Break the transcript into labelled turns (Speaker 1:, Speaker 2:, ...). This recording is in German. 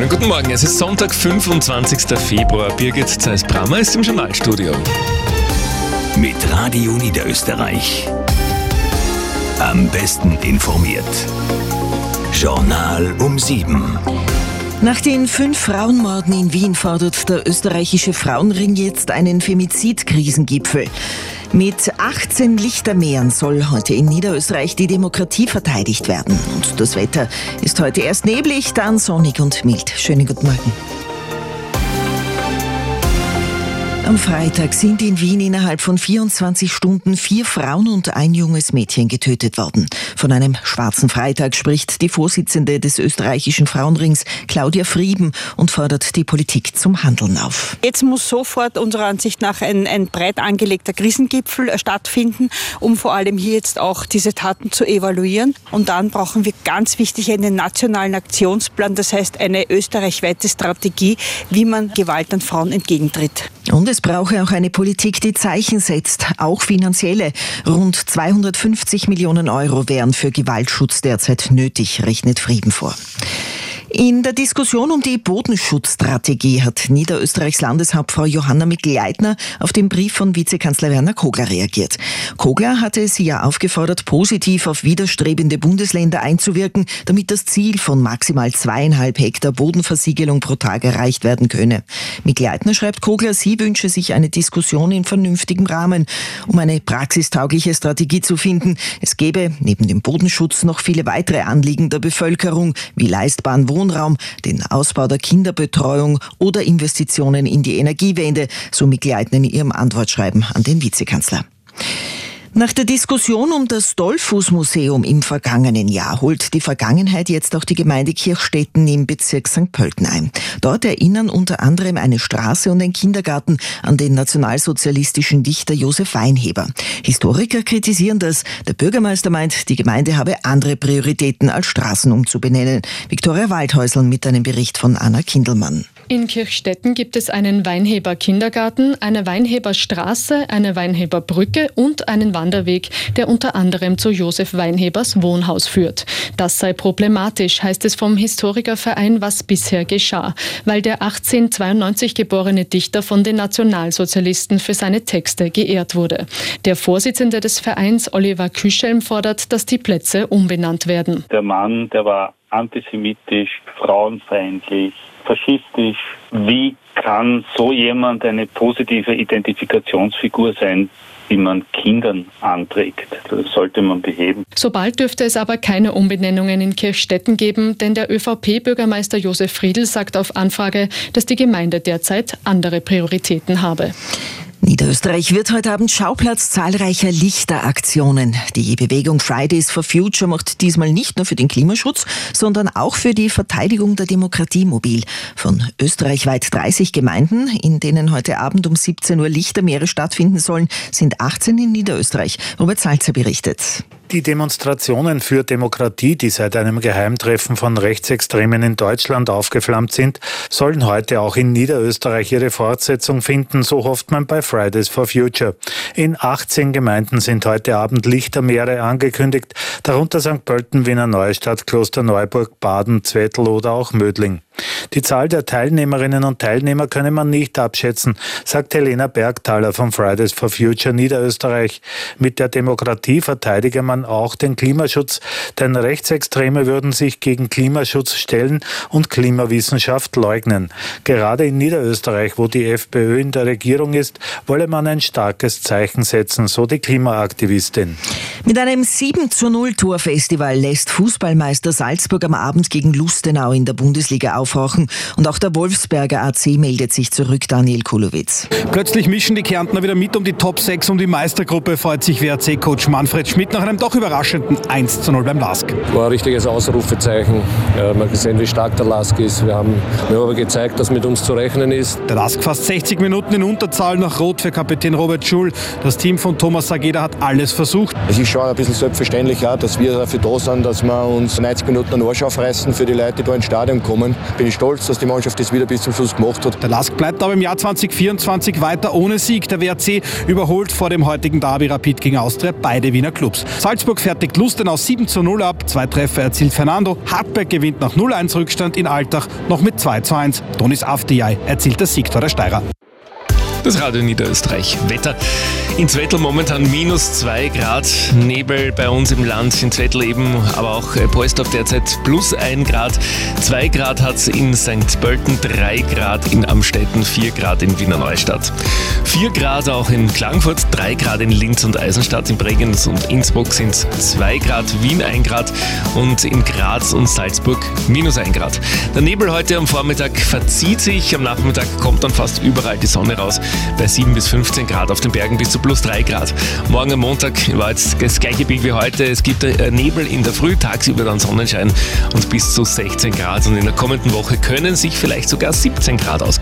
Speaker 1: Schönen guten Morgen, es ist Sonntag, 25. Februar. Birgit Zeiss-Brammer ist im Journalstudio.
Speaker 2: Mit Radio Niederösterreich. Am besten informiert. Journal um sieben.
Speaker 3: Nach den fünf Frauenmorden in Wien fordert der österreichische Frauenring jetzt einen Femizid-Krisengipfel. Mit 18 Lichtermeeren soll heute in Niederösterreich die Demokratie verteidigt werden. Und das Wetter ist heute erst neblig, dann sonnig und mild. Schönen guten Morgen. Am Freitag sind in Wien innerhalb von 24 Stunden vier Frauen und ein junges Mädchen getötet worden. Von einem schwarzen Freitag spricht die Vorsitzende des österreichischen Frauenrings, Claudia Frieben, und fordert die Politik zum Handeln auf.
Speaker 4: Jetzt muss sofort unserer Ansicht nach ein, ein breit angelegter Krisengipfel stattfinden, um vor allem hier jetzt auch diese Taten zu evaluieren. Und dann brauchen wir ganz wichtig einen nationalen Aktionsplan, das heißt eine österreichweite Strategie, wie man Gewalt an Frauen entgegentritt.
Speaker 3: Und es brauche auch eine Politik, die Zeichen setzt, auch finanzielle. Rund 250 Millionen Euro wären für Gewaltschutz derzeit nötig, rechnet Frieden vor. In der Diskussion um die Bodenschutzstrategie hat Niederösterreichs Landeshauptfrau Johanna Mikl-Leitner auf den Brief von Vizekanzler Werner Kogler reagiert. Kogler hatte sie ja aufgefordert, positiv auf widerstrebende Bundesländer einzuwirken, damit das Ziel von maximal zweieinhalb Hektar Bodenversiegelung pro Tag erreicht werden könne. Mikl-Leitner schreibt Kogler, sie wünsche sich eine Diskussion in vernünftigem Rahmen, um eine praxistaugliche Strategie zu finden. Es gäbe neben dem Bodenschutz noch viele weitere Anliegen der Bevölkerung, wie leistbaren Wohn Wohnraum, den Ausbau der Kinderbetreuung oder Investitionen in die Energiewende, so begleiten in ihrem Antwortschreiben an den Vizekanzler. Nach der Diskussion um das Dollfuß-Museum im vergangenen Jahr holt die Vergangenheit jetzt auch die Gemeinde Kirchstetten im Bezirk St. Pölten ein. Dort erinnern unter anderem eine Straße und ein Kindergarten an den nationalsozialistischen Dichter Josef Weinheber. Historiker kritisieren das. Der Bürgermeister meint, die Gemeinde habe andere Prioritäten als Straßen umzubenennen. Viktoria Waldhäusl mit einem Bericht von Anna Kindelmann.
Speaker 5: In Kirchstetten gibt es einen Weinheber Kindergarten, eine Weinheber Straße, eine Weinheber Brücke und einen Wanderweg, der unter anderem zu Josef Weinhebers Wohnhaus führt. Das sei problematisch, heißt es vom Historikerverein, was bisher geschah, weil der 1892 geborene Dichter von den Nationalsozialisten für seine Texte geehrt wurde. Der Vorsitzende des Vereins, Oliver Küschelm, fordert, dass die Plätze umbenannt werden.
Speaker 6: Der Mann, der war antisemitisch, frauenfeindlich, faschistisch. Wie kann so jemand eine positive Identifikationsfigur sein, die man Kindern anträgt. Das sollte man beheben.
Speaker 5: Sobald dürfte es aber keine Umbenennungen in Kirchstetten geben, denn der ÖVP-Bürgermeister Josef Friedl sagt auf Anfrage, dass die Gemeinde derzeit andere Prioritäten habe.
Speaker 3: Niederösterreich wird heute Abend Schauplatz zahlreicher Lichteraktionen. Die Bewegung Fridays for Future macht diesmal nicht nur für den Klimaschutz, sondern auch für die Verteidigung der Demokratie mobil. Von österreichweit 30 Gemeinden, in denen heute Abend um 17 Uhr Lichtermeere stattfinden sollen, sind 18 in Niederösterreich. Robert Salzer berichtet.
Speaker 7: Die Demonstrationen für Demokratie, die seit einem Geheimtreffen von Rechtsextremen in Deutschland aufgeflammt sind, sollen heute auch in Niederösterreich ihre Fortsetzung finden, so hofft man bei Fridays for Future. In 18 Gemeinden sind heute Abend Lichtermeere angekündigt, darunter St. Pölten, Wiener Neustadt, Klosterneuburg, Baden, Zwettl oder auch Mödling. Die Zahl der Teilnehmerinnen und Teilnehmer könne man nicht abschätzen, sagt Helena Bergthaler von Fridays for Future Niederösterreich. Mit der Demokratie verteidige man auch den Klimaschutz, denn Rechtsextreme würden sich gegen Klimaschutz stellen und Klimawissenschaft leugnen. Gerade in Niederösterreich, wo die FPÖ in der Regierung ist, wolle man ein starkes Zeichen setzen, so die Klimaaktivistin.
Speaker 3: Mit einem 7 zu 0 Torfestival lässt Fußballmeister Salzburg am Abend gegen Lustenau in der Bundesliga aufhorchen. Und auch der Wolfsberger AC meldet sich zurück, Daniel Kulowitz.
Speaker 8: Plötzlich mischen die Kärntner wieder mit um die Top 6 um die Meistergruppe, freut sich WRC-Coach Manfred Schmidt nach einem doch überraschenden 1 zu 0 beim LASK.
Speaker 9: War ein richtiges Ausrufezeichen. Ja, man hat gesehen, wie stark der LASK ist. Wir haben, wir haben aber gezeigt, dass mit uns zu rechnen ist.
Speaker 8: Der LASK fast 60 Minuten in Unterzahl nach Rot für Kapitän Robert Schul. Das Team von Thomas Sageda hat alles versucht.
Speaker 10: Es ist schon ein bisschen selbstverständlich, auch, dass wir dafür da sind, dass wir uns 90 Minuten einen Arsch aufreißen für die Leute, die da ins Stadion kommen. Bin ich stolz stolz, dass die Mannschaft das wieder bis zum Schluss gemacht hat.
Speaker 8: Der Lask bleibt aber im Jahr 2024 weiter ohne Sieg. Der WRC überholt vor dem heutigen Derby Rapid gegen Austria beide Wiener Clubs. Salzburg fertigt Lustenau 7 zu 0 ab. Zwei Treffer erzielt Fernando. Hartberg gewinnt nach 0-1 Rückstand in Altach noch mit 2 zu 1. Donis Afdijai erzielt das Siegtor der Steirer.
Speaker 1: Das Radio Niederösterreich. Wetter. In Zwettl momentan minus 2 Grad. Nebel bei uns im Land. In Zwettl eben, aber auch Polsdorf derzeit plus 1 Grad. 2 Grad hat es in St. Pölten, 3 Grad in Amstetten, 4 Grad in Wiener Neustadt. 4 Grad auch in Klagenfurt, 3 Grad in Linz und Eisenstadt. In Bregenz und Innsbruck sind es 2 Grad, Wien 1 Grad und in Graz und Salzburg minus 1 Grad. Der Nebel heute am Vormittag verzieht sich. Am Nachmittag kommt dann fast überall die Sonne raus bei 7 bis 15 Grad, auf den Bergen bis zu plus 3 Grad. Morgen am Montag war jetzt das gleiche Bild wie heute. Es gibt äh, Nebel in der Früh, tagsüber dann Sonnenschein und bis zu 16 Grad. Und in der kommenden Woche können sich vielleicht sogar 17 Grad ausgehen.